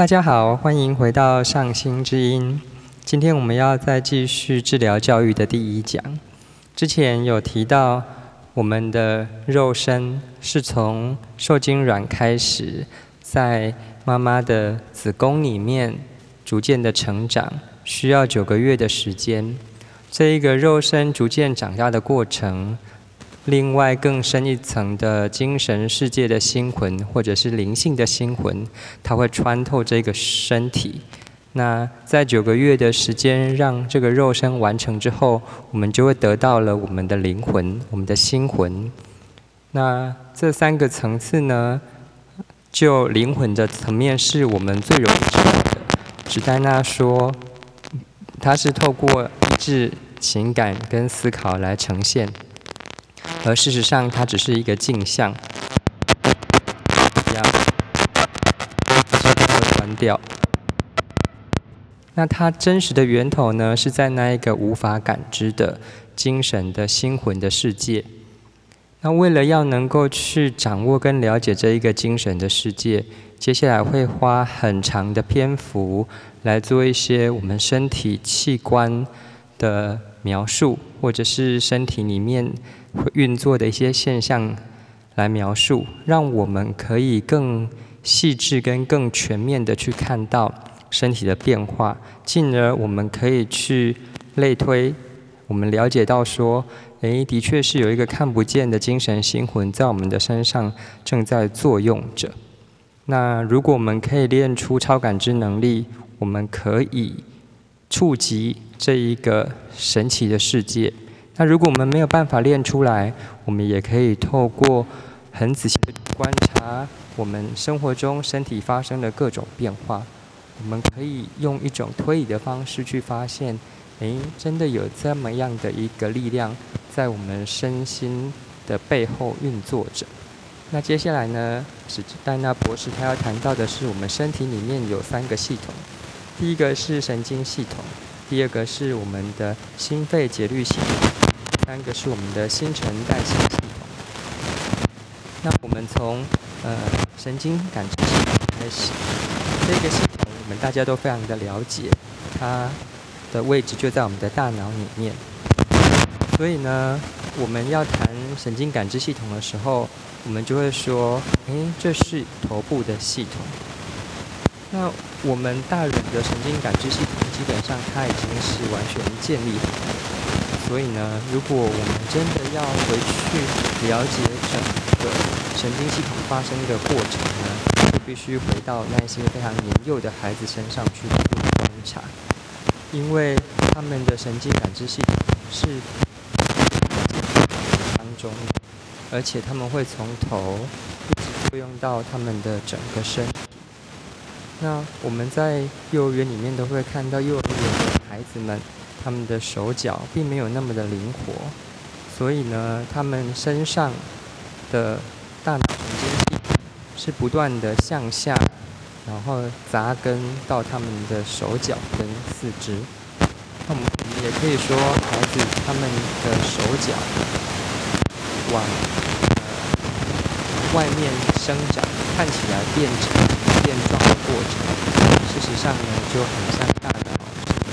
大家好，欢迎回到上心之音。今天我们要再继续治疗教育的第一讲。之前有提到，我们的肉身是从受精卵开始，在妈妈的子宫里面逐渐的成长，需要九个月的时间。这一个肉身逐渐长大的过程。另外，更深一层的精神世界的心魂，或者是灵性的心魂，它会穿透这个身体。那在九个月的时间，让这个肉身完成之后，我们就会得到了我们的灵魂，我们的心魂。那这三个层次呢，就灵魂的层面是我们最容易知道的。史丹娜说，它是透过意志、情感跟思考来呈现。而事实上，它只是一个镜像，要关掉。那它真实的源头呢，是在那一个无法感知的精神的心魂的世界。那为了要能够去掌握跟了解这一个精神的世界，接下来会花很长的篇幅来做一些我们身体器官的描述，或者是身体里面。运作的一些现象来描述，让我们可以更细致跟更全面的去看到身体的变化，进而我们可以去类推，我们了解到说，诶，的确是有一个看不见的精神心魂在我们的身上正在作用着。那如果我们可以练出超感知能力，我们可以触及这一个神奇的世界。那如果我们没有办法练出来，我们也可以透过很仔细的观察我们生活中身体发生的各种变化，我们可以用一种推理的方式去发现，诶，真的有这么样的一个力量在我们身心的背后运作着。那接下来呢，史丹纳博士他要谈到的是我们身体里面有三个系统，第一个是神经系统，第二个是我们的心肺节律系统。三个是我们的新陈代谢系统。那我们从呃神经感知系统开始，这个系统我们大家都非常的了解，它的位置就在我们的大脑里面。所以呢，我们要谈神经感知系统的时候，我们就会说，哎，这是头部的系统。那我们大人的神经感知系统，基本上它已经是完全建立好。所以呢，如果我们真的要回去了解整个神经系统发生的过程呢，就必须回到那些非常年幼的孩子身上去观察，因为他们的神经感知系统是当中，而且他们会从头一直作用到他们的整个身体。那我们在幼儿园里面都会看到幼儿园的孩子们。他们的手脚并没有那么的灵活，所以呢，他们身上的大脑神经系是不断的向下，然后扎根到他们的手脚跟四肢。那我们也可以说，孩子他们的手脚往呃外面生长，看起来变成变壮的过程，事实上呢，就很像大脑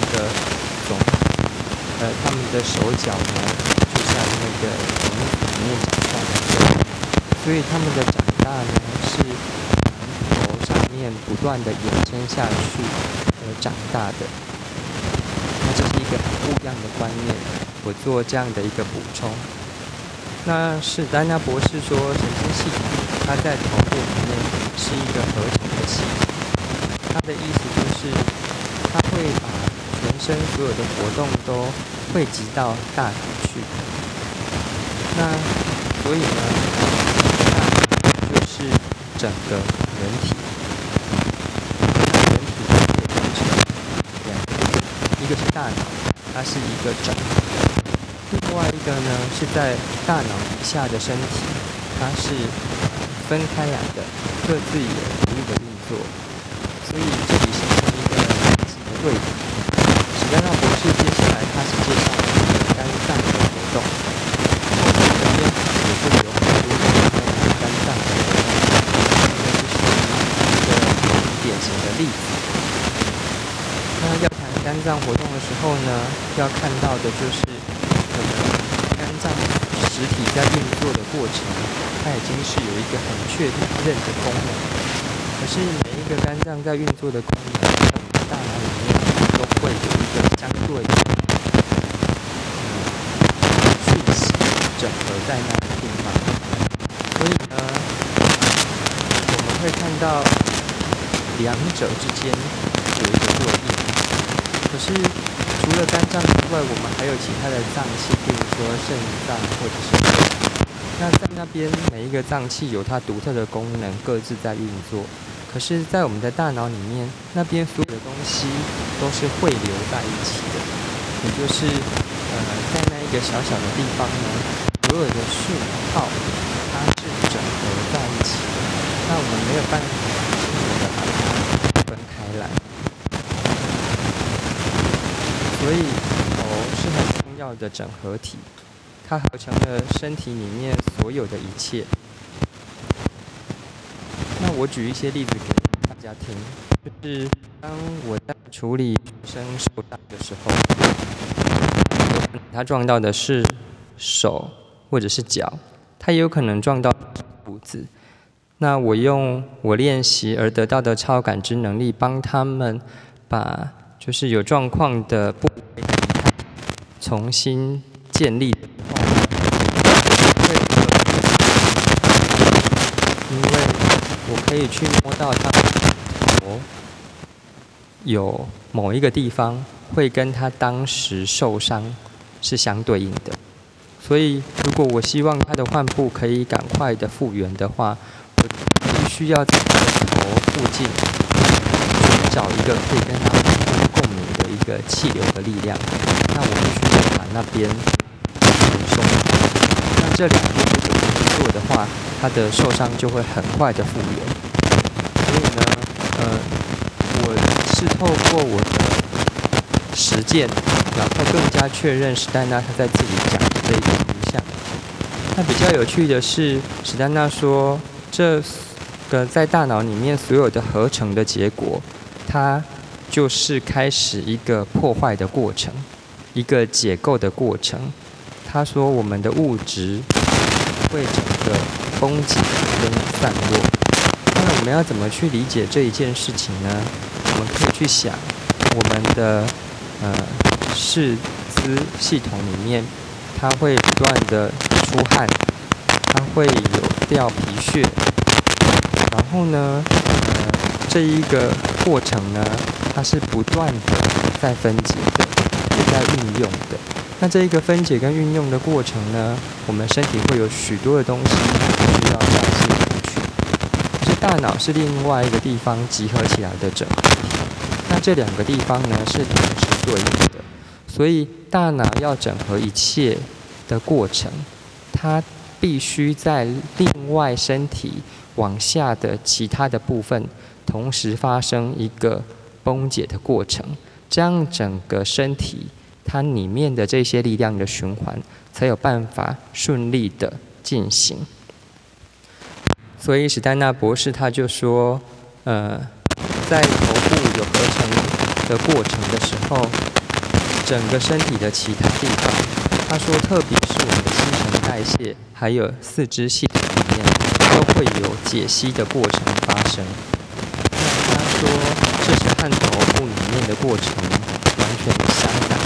一个。呃，他们的手脚呢，就像那个从里面长大的，所以他们的长大呢，是从头上面不断的延伸下去而长大的。那这是一个很不一样的观念，我做这样的一个补充。那是丹纳博士说，神经系统它在头部里面是一个合成的系统，他的意思就是，他会把全身所有的活动都汇集到大脑去，那所以呢，大就是整个人体，人体可以分成两个，一个是大脑，它是一个整体；另外一个呢是在大脑以下的身体，它是分开来的，各自有独立的运作，所以这里形成一个两极的对比。那让博士接下来，他是介绍肝脏的活动。这边也会有很多的肝脏的活动，那就是一个典型的例子。那要谈肝脏活动的时候呢，要看到的就是可能肝脏实体在运作的过程，它已经是有一个很确认的功能。可是每一个肝脏在运作的功能，在我们大脑里面都会有一个相对的嗯息整合在那个地方。所以呢，我们会看到两者之间有一个作用。可是除了肝脏之外，我们还有其他的脏器，比如说肾脏或者是。那在那边每一个脏器有它独特的功能，各自在运作。可是，在我们的大脑里面，那边所有的东西都是汇流在一起的，也就是呃，在那一个小小的地方呢，所有的讯号它是整合在一起的。那我们没有办法清楚的把它分开来。所以，头是很重要的整合体，它合成了身体里面所有的一切。那我举一些例子给大家听，就是当我在处理学生受伤的时候，他撞到的是手或者是脚，他也有可能撞到骨子。那我用我练习而得到的超感知能力，帮他们把。就是有状况的重新建立的话，会因为我可以去摸到他头有某一个地方会跟他当时受伤是相对应的，所以如果我希望他的患部可以赶快的复原的话，我必须要在他的头附近找一个可以跟他。气流的力量，那我们需要把那边松。那这两边如果做的话，它的受伤就会很快的复原。所以呢，呃，我是透过我的实践，然后更加确认史丹娜他在自己讲的这一个图像。那比较有趣的是，史丹娜说，这个在大脑里面所有的合成的结果，它。就是开始一个破坏的过程，一个解构的过程。他说，我们的物质会整个崩解跟散落。那我们要怎么去理解这一件事情呢？我们可以去想，我们的呃视姿系统里面，它会不断的出汗，它会有掉皮屑，然后呢，呃，这一个过程呢？它是不断的在分解的，也在运用的。那这一个分解跟运用的过程呢，我们身体会有许多的东西需要代谢出去。是大脑是另外一个地方集合起来的整体。那这两个地方呢是同时对应的，所以大脑要整合一切的过程，它必须在另外身体往下的其他的部分同时发生一个。崩解的过程，这样整个身体它里面的这些力量的循环才有办法顺利的进行。所以史丹纳博士他就说，呃，在头部有合成的过程的时候，整个身体的其他地方，他说，特别是我们的新陈代谢还有四肢系统里面，都会有解析的过程发生。那他说。这是和头部里面的过程完全相反，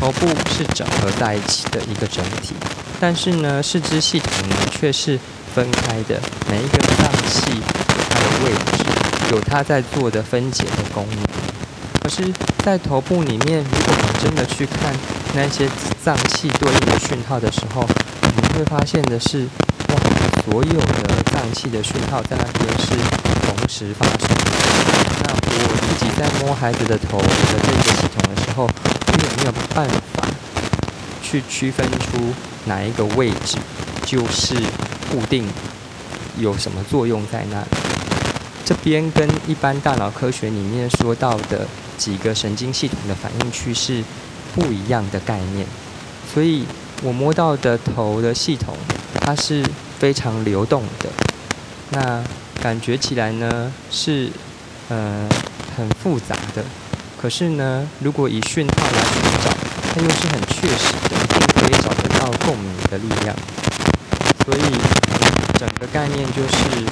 头部是整合在一起的一个整体，但是呢，四肢系统呢却是分开的，每一个脏器有它的位置，有它在做的分解的功能。可是，在头部里面，如果我们真的去看那些脏器对应的讯号的时候，我们会发现的是，所有的脏器的讯号在那边是同时发生。那我自己在摸孩子的头的这个系统的时候，我有没有办法去区分出哪一个位置就是固定有什么作用在那里？这边跟一般大脑科学里面说到的几个神经系统的反应区是不一样的概念，所以我摸到的头的系统，它是非常流动的。那感觉起来呢是。呃很复杂的。可是呢，如果以讯号来寻找，它又是很确实的，可以找得到共鸣的力量。所以整个概念就是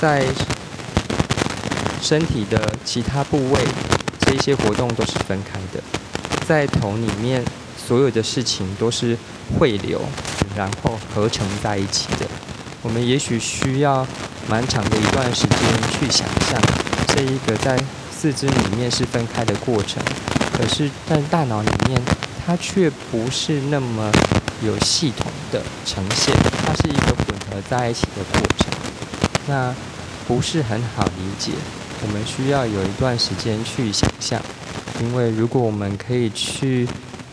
在身体的其他部位，这些活动都是分开的，在头里面所有的事情都是汇流，然后合成在一起的。我们也许需要蛮长的一段时间去想象这一个在四肢里面是分开的过程，可是在大脑里面，它却不是那么有系统的呈现，它是一个混合在一起的过程，那不是很好理解。我们需要有一段时间去想象，因为如果我们可以去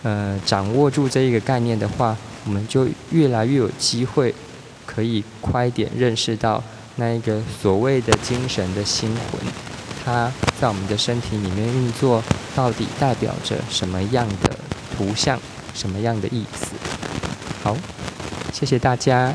呃掌握住这一个概念的话，我们就越来越有机会。可以快点认识到那一个所谓的精神的心魂，它在我们的身体里面运作，到底代表着什么样的图像，什么样的意思？好，谢谢大家。